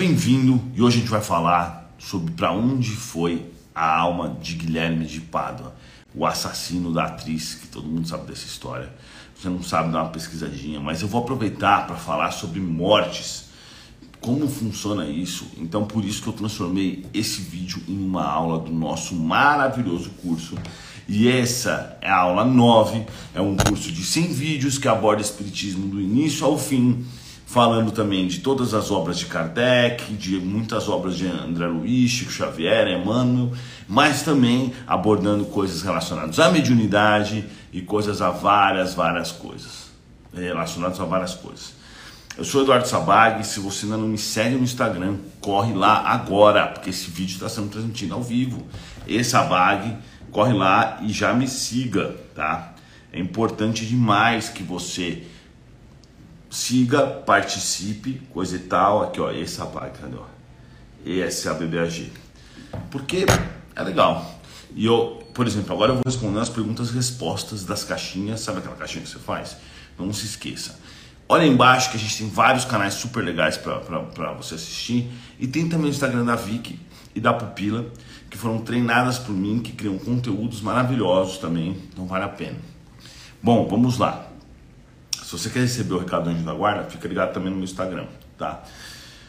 bem-vindo e hoje a gente vai falar sobre para onde foi a alma de Guilherme de Pádua, o assassino da atriz, que todo mundo sabe dessa história. Você não sabe dar uma pesquisadinha, mas eu vou aproveitar para falar sobre mortes, como funciona isso. Então, por isso que eu transformei esse vídeo em uma aula do nosso maravilhoso curso. E essa é a aula 9, é um curso de 100 vídeos que aborda espiritismo do início ao fim falando também de todas as obras de Kardec, de muitas obras de André Luiz, Chico Xavier, Emmanuel, mas também abordando coisas relacionadas à mediunidade e coisas a várias, várias coisas. Relacionadas a várias coisas. Eu sou Eduardo Sabag, se você ainda não me segue no Instagram, corre lá agora, porque esse vídeo está sendo transmitido ao vivo. Esse Sabag, corre lá e já me siga, tá? É importante demais que você siga, participe, coisa e tal. Aqui, ó, rapaz, cadê? Ó? Esse é a BBAG. Porque é legal. E eu, por exemplo, agora eu vou responder as perguntas e respostas das caixinhas. Sabe aquela caixinha que você faz? Não se esqueça. Olha embaixo que a gente tem vários canais super legais para você assistir. E tem também o Instagram da Vicky e da Pupila, que foram treinadas por mim, que criam conteúdos maravilhosos também. Não vale a pena. Bom, vamos lá. Se você quer receber o recado do Anjo da Guarda, fica ligado também no meu Instagram, tá?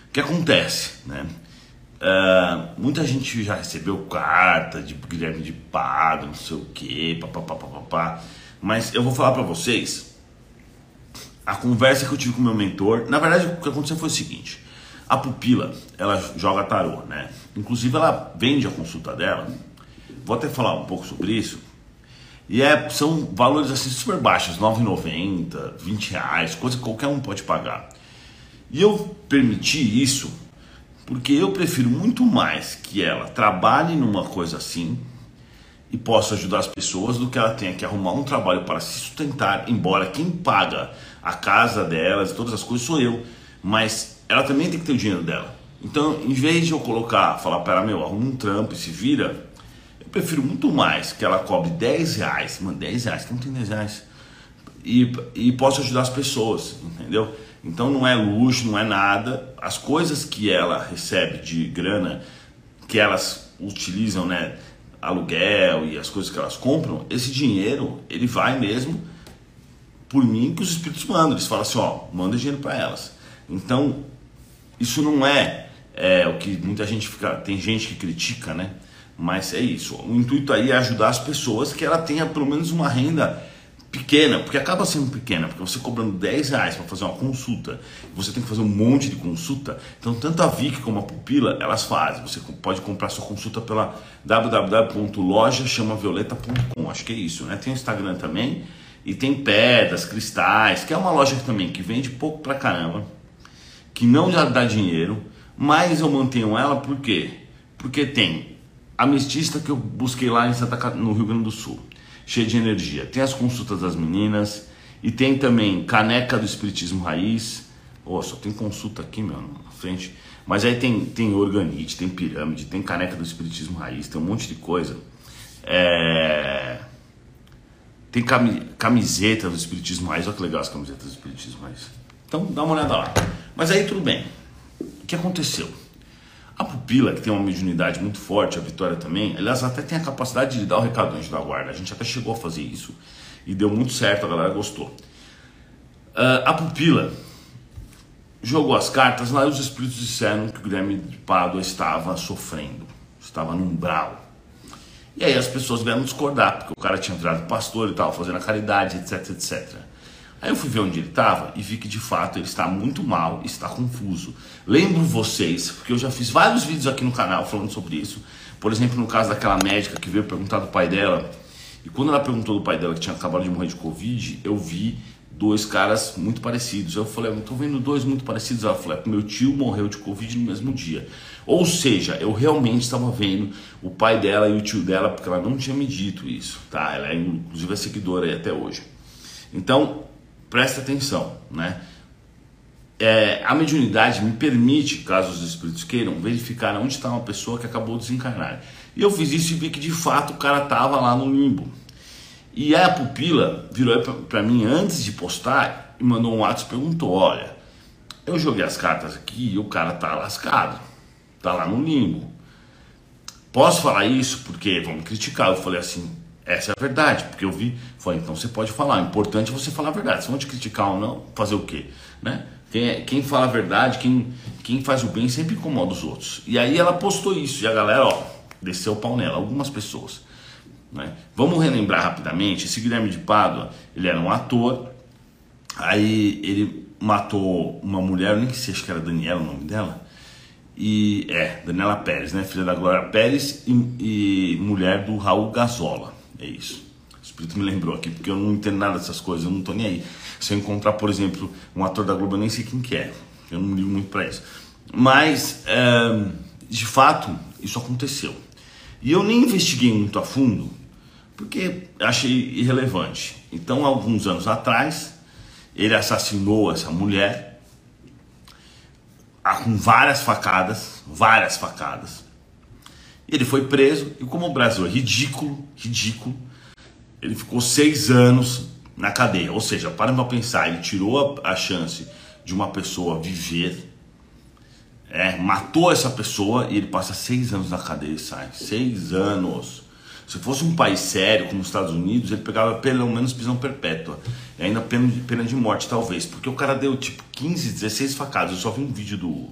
O que acontece, né? Uh, muita gente já recebeu carta de Guilherme de Pado, não sei o que, papapá, mas eu vou falar para vocês a conversa que eu tive com meu mentor. Na verdade, o que aconteceu foi o seguinte: a pupila, ela joga tarô, né? Inclusive, ela vende a consulta dela. Vou até falar um pouco sobre isso e é, são valores assim super baixos, R$ 9,90, 20 reais, coisa que qualquer um pode pagar. E eu permiti isso porque eu prefiro muito mais que ela trabalhe numa coisa assim e possa ajudar as pessoas do que ela tenha que arrumar um trabalho para se sustentar, embora quem paga a casa delas e todas as coisas sou eu, mas ela também tem que ter o dinheiro dela. Então, em vez de eu colocar, falar para meu, arruma um trampo e se vira, prefiro muito mais que ela cobre 10 reais, mano, 10 reais, que não tem 10 reais, e, e posso ajudar as pessoas, entendeu? Então não é luxo, não é nada. As coisas que ela recebe de grana, que elas utilizam, né? Aluguel e as coisas que elas compram, esse dinheiro ele vai mesmo por mim que os espíritos mandam. Eles falam assim: ó, manda dinheiro para elas. Então isso não é, é o que muita gente fica. Tem gente que critica, né? Mas é isso. O intuito aí é ajudar as pessoas que ela tenha pelo menos uma renda pequena, porque acaba sendo pequena, porque você cobrando 10 reais para fazer uma consulta, você tem que fazer um monte de consulta. Então, tanto a Vic como a Pupila, elas fazem. Você pode comprar sua consulta pela www.lojachamavioleta.com. Acho que é isso, né? Tem o Instagram também e tem pedras, cristais, que é uma loja também que vende pouco pra caramba, que não dá dinheiro, mas eu mantenho ela por quê? Porque tem Amistista que eu busquei lá em Santa no Rio Grande do Sul, cheio de energia. Tem as consultas das meninas e tem também caneca do Espiritismo Raiz. Oh, só tem consulta aqui, meu, na frente. Mas aí tem, tem organite, tem pirâmide, tem caneca do Espiritismo Raiz, tem um monte de coisa. É... Tem camiseta do Espiritismo Raiz, olha que legal as camisetas do Espiritismo Raiz. Então dá uma olhada lá. Mas aí tudo bem. O que aconteceu? A pupila, que tem uma mediunidade muito forte, a Vitória também, elas até tem a capacidade de dar o recado antes da guarda. A gente até chegou a fazer isso e deu muito certo, a galera gostou. Uh, a pupila jogou as cartas lá e os espíritos disseram que o Guilherme de Pádua estava sofrendo, estava no umbral. E aí as pessoas vieram discordar, porque o cara tinha virado pastor e estava fazendo a caridade, etc, etc. Aí eu fui ver onde ele estava e vi que de fato ele está muito mal, está confuso. Lembro vocês, porque eu já fiz vários vídeos aqui no canal falando sobre isso. Por exemplo, no caso daquela médica que veio perguntar do pai dela, e quando ela perguntou do pai dela que tinha acabado de morrer de Covid, eu vi dois caras muito parecidos. Eu falei, eu estou vendo dois muito parecidos. Ela falou, é, meu tio morreu de Covid no mesmo dia. Ou seja, eu realmente estava vendo o pai dela e o tio dela, porque ela não tinha me dito isso, tá? Ela é inclusive é seguidora aí até hoje. Então, presta atenção, né? É, a mediunidade me permite, caso os espíritos queiram, verificar onde está uma pessoa que acabou de desencarnar. E eu fiz isso e vi que de fato o cara estava lá no limbo. E a pupila virou para mim antes de postar e mandou um WhatsApp e perguntou: Olha, Eu joguei as cartas aqui e o cara tá lascado. Tá lá no limbo. Posso falar isso porque vão me criticar. Eu falei assim, essa é a verdade, porque eu vi, falei, então você pode falar, o importante é você falar a verdade. Se vão te criticar ou não, fazer o quê? Né? Quem, é, quem fala a verdade, quem, quem faz o bem sempre incomoda os outros. E aí ela postou isso, e a galera, ó, desceu o pau nela, algumas pessoas. Né? Vamos relembrar rapidamente, esse Guilherme de Pádua, ele era um ator, aí ele matou uma mulher, nem sei, que era Daniela o nome dela, e é, Daniela Pérez, né? Filha da Glória Pérez e, e, mulher do Raul Gazola. É isso. O Espírito me lembrou aqui, porque eu não entendo nada dessas coisas, eu não tô nem aí. Se eu encontrar, por exemplo, um ator da Globo, eu nem sei quem que é. Eu não ligo muito para isso. Mas, é, de fato, isso aconteceu. E eu nem investiguei muito a fundo, porque achei irrelevante. Então, alguns anos atrás, ele assassinou essa mulher com várias facadas, várias facadas. Ele foi preso e como o Brasil é ridículo, ridículo, ele ficou seis anos na cadeia. Ou seja, para para pensar, ele tirou a, a, chance de uma pessoa viver, é, matou essa pessoa e ele passa seis anos na cadeia e sai. Seis anos. Se fosse um país sério, como os Estados Unidos, ele pegava pelo menos prisão perpétua. E ainda pena de, pena de morte, talvez. Porque o cara deu tipo 15, 16 facadas. Eu só vi um vídeo do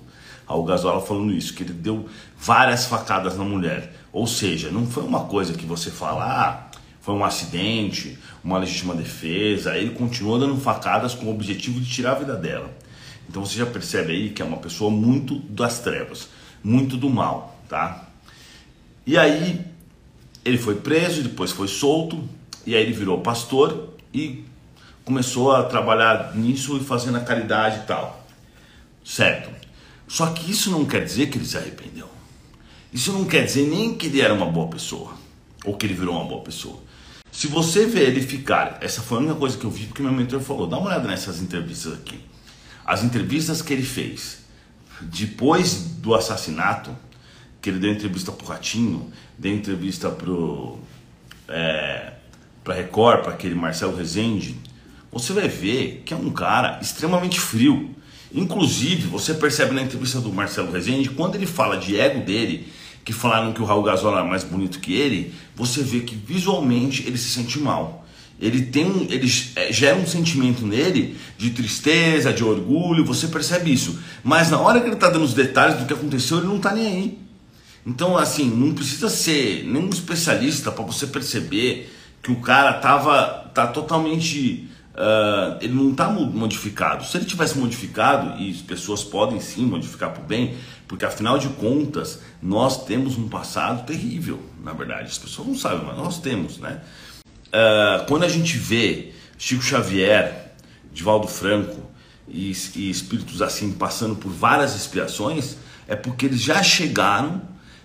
Raul Gazola falando isso, que ele deu várias facadas na mulher. Ou seja, não foi uma coisa que você fala, ah, foi um acidente, uma legítima defesa. Ele continuou dando facadas com o objetivo de tirar a vida dela. Então você já percebe aí que é uma pessoa muito das trevas, muito do mal, tá? E aí ele foi preso, depois foi solto, e aí ele virou pastor e começou a trabalhar nisso e fazendo a caridade e tal. Certo. Só que isso não quer dizer que ele se arrependeu. Isso não quer dizer nem que ele era uma boa pessoa ou que ele virou uma boa pessoa. Se você verificar, essa foi a única coisa que eu vi porque meu mentor falou, dá uma olhada nessas entrevistas aqui. As entrevistas que ele fez depois do assassinato, que ele deu entrevista pro Ratinho, deu entrevista pro é, para Record, para aquele Marcelo Rezende, você vai ver que é um cara extremamente frio. Inclusive, você percebe na entrevista do Marcelo Rezende, quando ele fala de ego dele, que falaram que o Raul Gazola é mais bonito que ele, você vê que visualmente ele se sente mal. Ele tem ele é, gera um sentimento nele de tristeza, de orgulho, você percebe isso. Mas na hora que ele está dando os detalhes do que aconteceu, ele não está nem aí. Então, assim, não precisa ser nenhum especialista para você perceber que o cara tava tá totalmente uh, ele não está modificado. Se ele tivesse modificado e as pessoas podem sim modificar para o bem, porque afinal de contas nós temos um passado terrível, na verdade. As pessoas não sabem, mas nós temos, né? Uh, quando a gente vê Chico Xavier, Divaldo Franco e, e espíritos assim passando por várias expiações, é porque eles já chegaram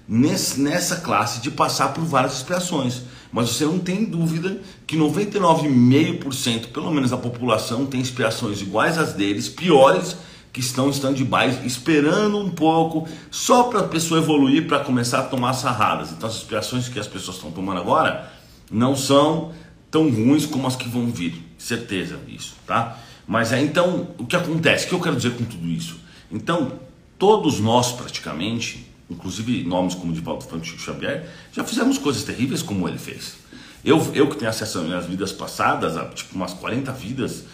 nesse, nessa classe de passar por várias expiações. Mas você não tem dúvida que 99,5% pelo menos da população tem expiações iguais às deles, piores, que estão em stand-by esperando um pouco só para a pessoa evoluir para começar a tomar sarradas. Então as expiações que as pessoas estão tomando agora não são tão ruins como as que vão vir, certeza disso, tá? Mas é então o que acontece? O que eu quero dizer com tudo isso? Então todos nós praticamente inclusive nomes como Divaldo Franco Chico Xavier, já fizemos coisas terríveis como ele fez. Eu, eu que tenho acesso às minhas vidas passadas, a, tipo umas 40 vidas,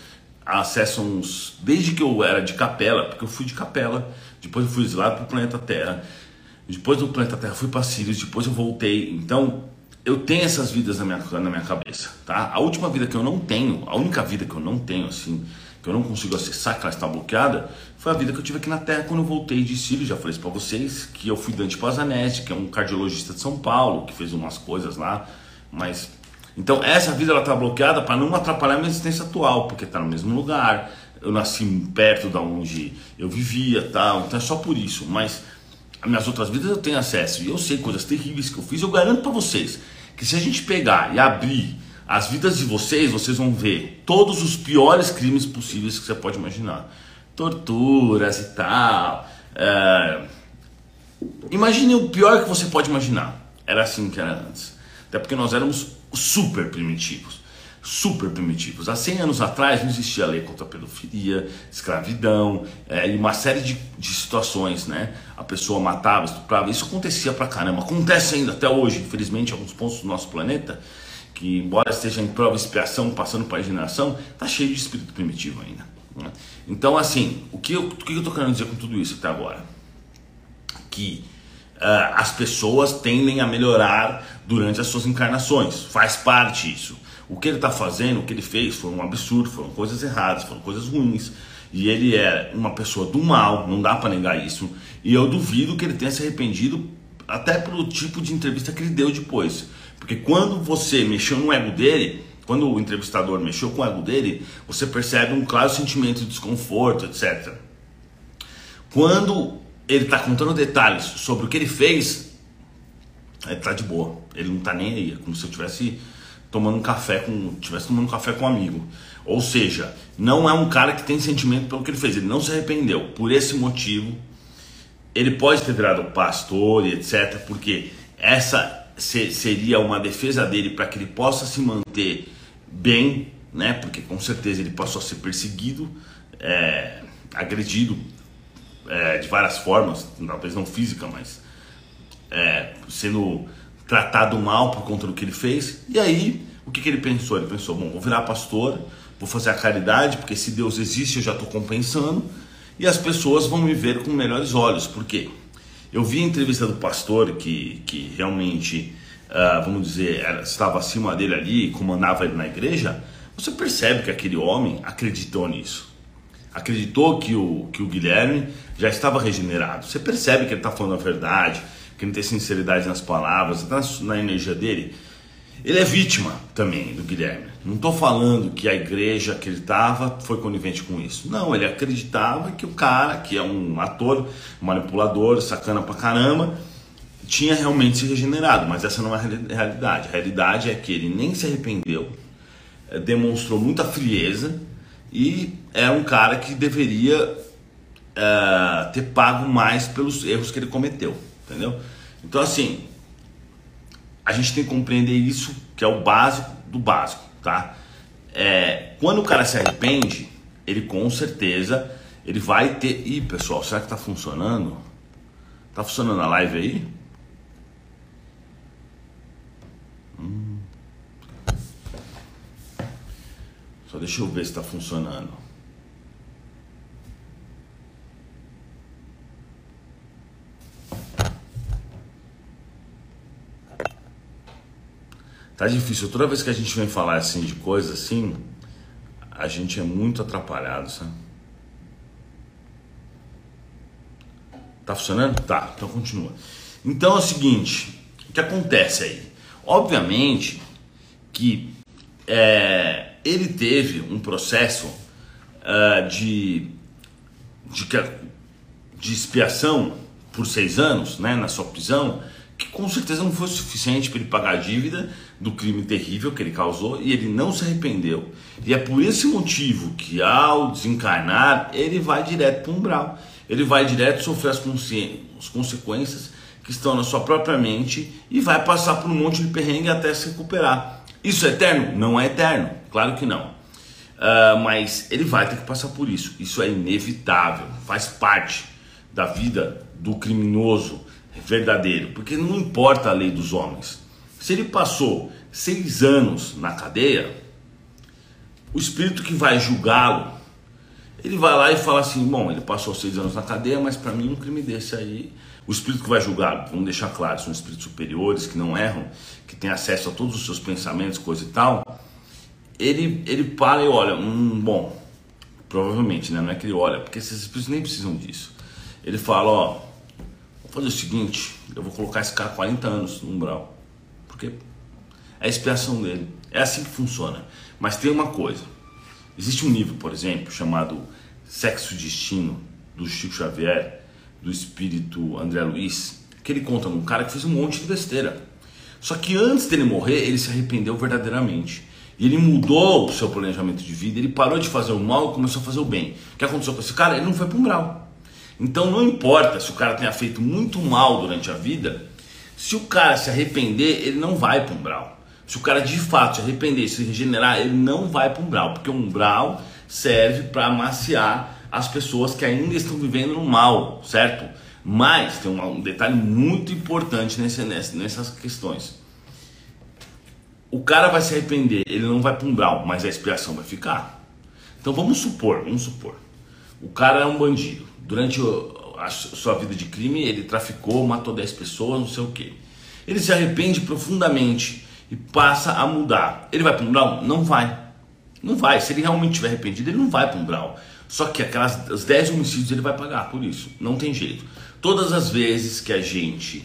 acesso uns. Desde que eu era de capela, porque eu fui de capela, depois eu fui exilado para o planeta Terra, depois do planeta Terra fui para Sirius, depois eu voltei. Então eu tenho essas vidas na minha, na minha cabeça, tá? A última vida que eu não tenho, a única vida que eu não tenho, assim, que eu não consigo acessar, que ela está bloqueada, foi a vida que eu tive aqui na Terra quando eu voltei de Sírio. Já falei isso para vocês, que eu fui Dante Pazanese, que é um cardiologista de São Paulo, que fez umas coisas lá, mas... Então essa vida ela está bloqueada para não atrapalhar a minha existência atual, porque está no mesmo lugar, eu nasci perto da onde eu vivia tal, então é só por isso, mas as minhas outras vidas eu tenho acesso e eu sei coisas terríveis que eu fiz, eu garanto para vocês que se a gente pegar e abrir as vidas de vocês, vocês vão ver todos os piores crimes possíveis que você pode imaginar. Torturas e tal. É... Imagine o pior que você pode imaginar. Era assim que era antes. Até porque nós éramos super primitivos. super primitivos. Há 100 anos atrás não existia lei contra a pedofilia, escravidão é, e uma série de, de situações, né? A pessoa matava, estuprava, isso acontecia pra caramba. Acontece ainda até hoje, infelizmente, em alguns pontos do nosso planeta, que embora esteja em prova e expiação, passando para a geração, tá cheio de espírito primitivo ainda. Né? Então, assim, o que, eu, o que eu querendo dizer com tudo isso até agora? Que uh, as pessoas tendem a melhorar durante as suas encarnações, faz parte isso. O que ele está fazendo, o que ele fez, foi um absurdo, foram coisas erradas, foram coisas ruins. E ele é uma pessoa do mal, não dá para negar isso. E eu duvido que ele tenha se arrependido, até pelo tipo de entrevista que ele deu depois. Porque quando você mexeu no ego dele, quando o entrevistador mexeu com o ego dele, você percebe um claro sentimento de desconforto, etc. Quando ele está contando detalhes sobre o que ele fez, ele está de boa. Ele não está nem aí, é como se eu tivesse tomando um café com tivesse tomando um café com um amigo. Ou seja, não é um cara que tem sentimento pelo que ele fez, ele não se arrependeu. Por esse motivo, ele pode ter virado pastor e etc, porque essa seria uma defesa dele para que ele possa se manter bem, né? Porque com certeza ele passou a ser perseguido, é, agredido é, de várias formas, talvez não física, mas é, sendo tratado mal por conta do que ele fez. E aí, o que, que ele pensou? Ele pensou: bom, vou virar pastor, vou fazer a caridade, porque se Deus existe eu já estou compensando, e as pessoas vão me ver com melhores olhos. Por quê? Eu vi a entrevista do pastor que, que realmente, uh, vamos dizer, era, estava acima dele ali, comandava ele na igreja. Você percebe que aquele homem acreditou nisso. Acreditou que o, que o Guilherme já estava regenerado. Você percebe que ele está falando a verdade, que ele tem sinceridade nas palavras, na, na energia dele. Ele é vítima também do Guilherme. Não estou falando que a igreja que ele estava foi conivente com isso. Não, ele acreditava que o cara, que é um ator, manipulador, sacana pra caramba, tinha realmente se regenerado. Mas essa não é a realidade. A realidade é que ele nem se arrependeu, eh, demonstrou muita frieza e é um cara que deveria uh, ter pago mais pelos erros que ele cometeu entendeu? Então assim, a gente tem que compreender isso, que é o básico do básico, tá? É, quando o cara se arrepende, ele com certeza ele vai ter. Ih, pessoal, será que tá funcionando? Tá funcionando a live aí? Só deixa eu ver se tá funcionando. Tá difícil. Toda vez que a gente vem falar assim de coisa assim, a gente é muito atrapalhado, sabe? Tá funcionando? Tá, então continua. Então é o seguinte, o que acontece aí? Obviamente que é, ele teve um processo uh, de, de, de expiação por seis anos, né, na sua prisão, que com certeza não foi suficiente para ele pagar a dívida do crime terrível que ele causou e ele não se arrependeu. E é por esse motivo que ao desencarnar, ele vai direto para o umbral. Ele vai direto sofrer as, as consequências que estão na sua própria mente e vai passar por um monte de perrengue até se recuperar. Isso é eterno? Não é eterno, claro que não. Uh, mas ele vai ter que passar por isso. Isso é inevitável, faz parte da vida do criminoso verdadeiro, porque não importa a lei dos homens. Se ele passou seis anos na cadeia, o espírito que vai julgá-lo, ele vai lá e fala assim: bom, ele passou seis anos na cadeia, mas para mim um crime desse aí, o espírito que vai julgá-lo, vamos deixar claro, são espíritos superiores que não erram, que têm acesso a todos os seus pensamentos, coisa e tal. Ele, ele para e olha, hum, bom, provavelmente, né? Não é que ele olha, porque esses nem precisam disso. Ele fala: ó, vou fazer o seguinte, eu vou colocar esse cara 40 anos no umbral porque é a expiação dele. É assim que funciona. Mas tem uma coisa: existe um livro, por exemplo, chamado Sexo Destino, do Chico Xavier, do espírito André Luiz, que ele conta um cara que fez um monte de besteira. Só que antes dele morrer, ele se arrependeu verdadeiramente. Ele mudou o seu planejamento de vida, ele parou de fazer o mal e começou a fazer o bem. O que aconteceu com esse cara? Ele não foi para um grau. Então não importa se o cara tenha feito muito mal durante a vida, se o cara se arrepender, ele não vai para um umbral. Se o cara de fato se arrepender, se regenerar, ele não vai para um umbral, porque o umbral serve para amaciar as pessoas que ainda estão vivendo no mal, certo? Mas tem um detalhe muito importante nesse, nessas questões. O cara vai se arrepender, ele não vai para um umbral, mas a expiação vai ficar. Então vamos supor, vamos supor, o cara é um bandido. Durante a sua vida de crime, ele traficou, matou 10 pessoas, não sei o que. Ele se arrepende profundamente e passa a mudar. Ele vai para um umbral? Não vai. Não vai. Se ele realmente estiver arrependido, ele não vai para um umbral. Só que aquelas os 10 homicídios ele vai pagar por isso. Não tem jeito. Todas as vezes que a gente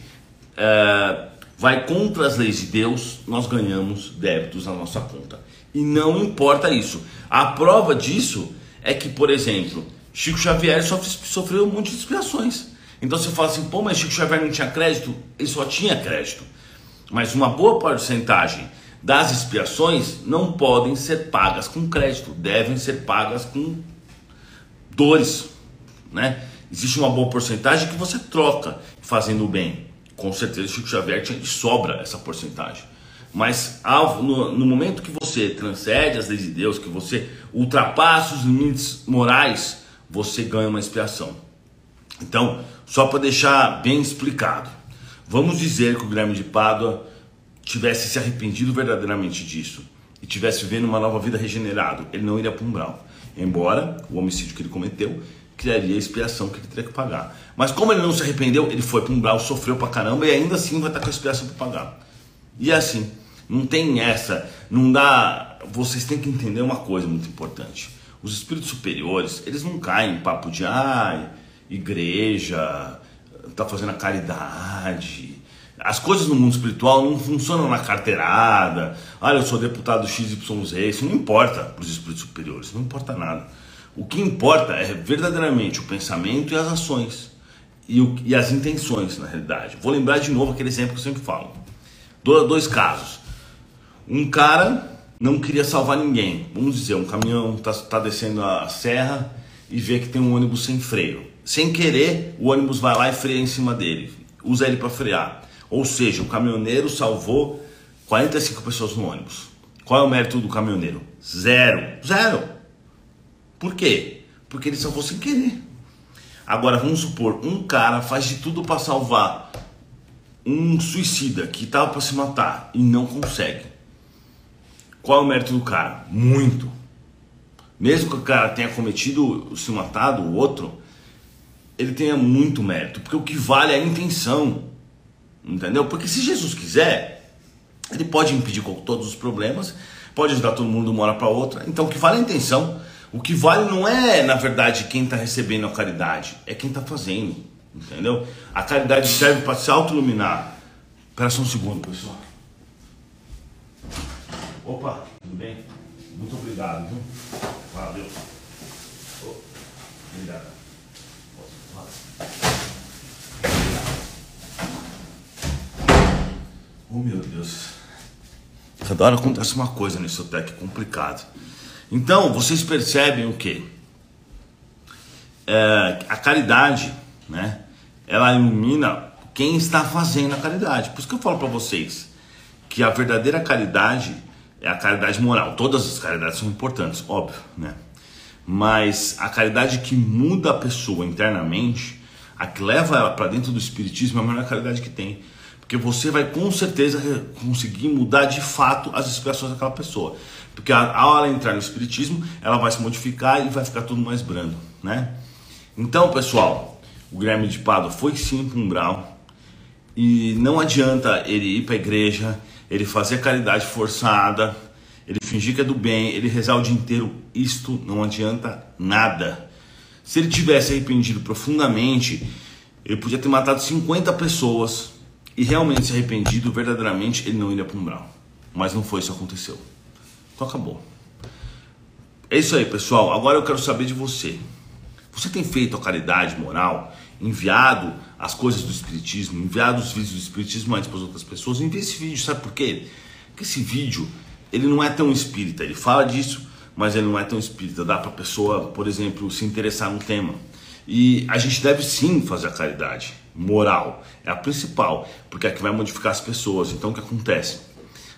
é, vai contra as leis de Deus, nós ganhamos débitos na nossa conta. E não importa isso. A prova disso é que, por exemplo, Chico Xavier sofreu um monte de expiações. Então você fala assim, pô, mas Chico Xavier não tinha crédito? Ele só tinha crédito. Mas uma boa porcentagem das expiações não podem ser pagas com crédito, devem ser pagas com dores, né? Existe uma boa porcentagem que você troca fazendo o bem. Com certeza Chico Xavier tinha de sobra essa porcentagem. Mas no, no momento que você transcende as leis de Deus, que você ultrapassa os limites morais, você ganha uma expiação. Então, só para deixar bem explicado, vamos dizer que o Guilherme de Pádua tivesse se arrependido verdadeiramente disso e tivesse vivendo uma nova vida regenerado, ele não iria para um umbral. Embora o homicídio que ele cometeu criaria a expiação que ele teria que pagar. Mas como ele não se arrependeu, ele foi para um umbral, sofreu para caramba e ainda assim vai estar com a expiação para pagar. E é assim, não tem essa, não dá. Vocês têm que entender uma coisa muito importante. Os espíritos superiores, eles não caem em papo de ai, igreja, tá fazendo a caridade. As coisas no mundo espiritual não funcionam na carteirada. Olha, eu sou deputado XYZ. Isso não importa para os espíritos superiores, não importa nada. O que importa é verdadeiramente o pensamento e as ações. E, o, e as intenções, na realidade. Vou lembrar de novo aquele exemplo que eu sempre falo. Do, dois casos. Um cara não queria salvar ninguém. Vamos dizer, um caminhão está tá descendo a serra e vê que tem um ônibus sem freio. Sem querer, o ônibus vai lá e freia em cima dele. Usa ele para frear. Ou seja, o caminhoneiro salvou 45 pessoas no ônibus. Qual é o mérito do caminhoneiro? Zero. Zero. Por quê? Porque ele salvou sem querer. Agora vamos supor, um cara faz de tudo para salvar um suicida que estava para se matar e não consegue. Qual é o mérito do cara? Muito. Mesmo que o cara tenha cometido, se matado, o outro, ele tenha muito mérito, porque o que vale é a intenção. Entendeu? Porque se Jesus quiser, ele pode impedir todos os problemas, pode ajudar todo mundo de uma hora para outra. Então o que vale é a intenção. O que vale não é, na verdade, quem está recebendo a caridade, é quem está fazendo. Entendeu? A caridade serve para se autoiluminar. Espera só um segundo, pessoal. Opa, tudo bem? Muito obrigado, viu? Valeu. Obrigado. Oh meu Deus. Cada hora acontece uma coisa nesse hotel que é complicado. Então, vocês percebem o que? É, a caridade, né? Ela ilumina quem está fazendo a caridade. Por isso que eu falo para vocês que a verdadeira caridade é a caridade moral. Todas as caridades são importantes, óbvio, né? Mas a caridade que muda a pessoa internamente, a que leva ela para dentro do espiritismo, é a melhor caridade que tem. Porque você vai com certeza conseguir mudar de fato as expressões daquela pessoa. Porque ao ela entrar no espiritismo, ela vai se modificar e vai ficar tudo mais brando, né? Então, pessoal, o Guilherme de Pado foi sim para um umbral e não adianta ele ir para a igreja, ele fazer caridade forçada, ele fingir que é do bem, ele rezar o dia inteiro, isto não adianta nada. Se ele tivesse arrependido profundamente, ele podia ter matado 50 pessoas e realmente se arrependido verdadeiramente, ele não iria para um umbral. Mas não foi isso que aconteceu. Então acabou. É isso aí, pessoal. Agora eu quero saber de você. Você tem feito a caridade moral? enviado as coisas do Espiritismo, enviado os vídeos do Espiritismo antes para as outras pessoas, envie esse vídeo, sabe por quê? Porque esse vídeo, ele não é tão espírita, ele fala disso, mas ele não é tão espírita, dá para a pessoa, por exemplo, se interessar no tema. E a gente deve sim fazer a caridade moral, é a principal, porque é que vai modificar as pessoas. Então o que acontece?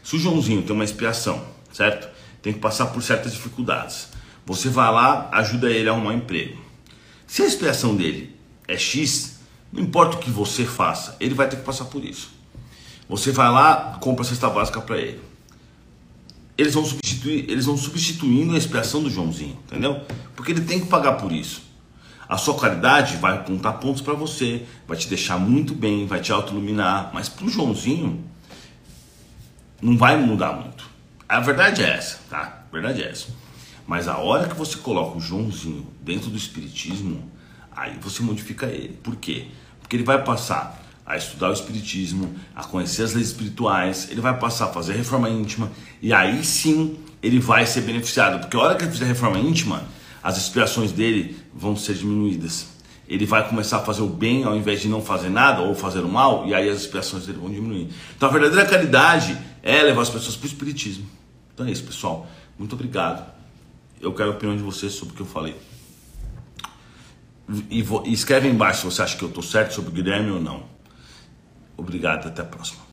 Se o Joãozinho tem uma expiação, certo? Tem que passar por certas dificuldades. Você vai lá, ajuda ele a arrumar um emprego. Se a expiação dele é X, não importa o que você faça, ele vai ter que passar por isso. Você vai lá, compra a cesta básica para ele. Eles vão substituir, eles vão substituindo a expiação do Joãozinho, entendeu? Porque ele tem que pagar por isso. A sua qualidade vai contar pontos para você, vai te deixar muito bem, vai te autoiluminar, mas para o Joãozinho não vai mudar muito. A verdade é essa, tá? A verdade é essa. Mas a hora que você coloca o Joãozinho dentro do Espiritismo, aí você modifica ele. Por quê? Porque ele vai passar a estudar o Espiritismo, a conhecer as leis espirituais, ele vai passar a fazer reforma íntima, e aí sim ele vai ser beneficiado. Porque a hora que ele fizer reforma íntima, as expiações dele vão ser diminuídas. Ele vai começar a fazer o bem ao invés de não fazer nada ou fazer o mal, e aí as expiações dele vão diminuir. Então a verdadeira caridade é levar as pessoas para o Espiritismo. Então é isso, pessoal. Muito obrigado. Eu quero a opinião de vocês sobre o que eu falei. E, e escreve embaixo se você acha que eu estou certo sobre o Guilherme ou não. Obrigado, até a próxima.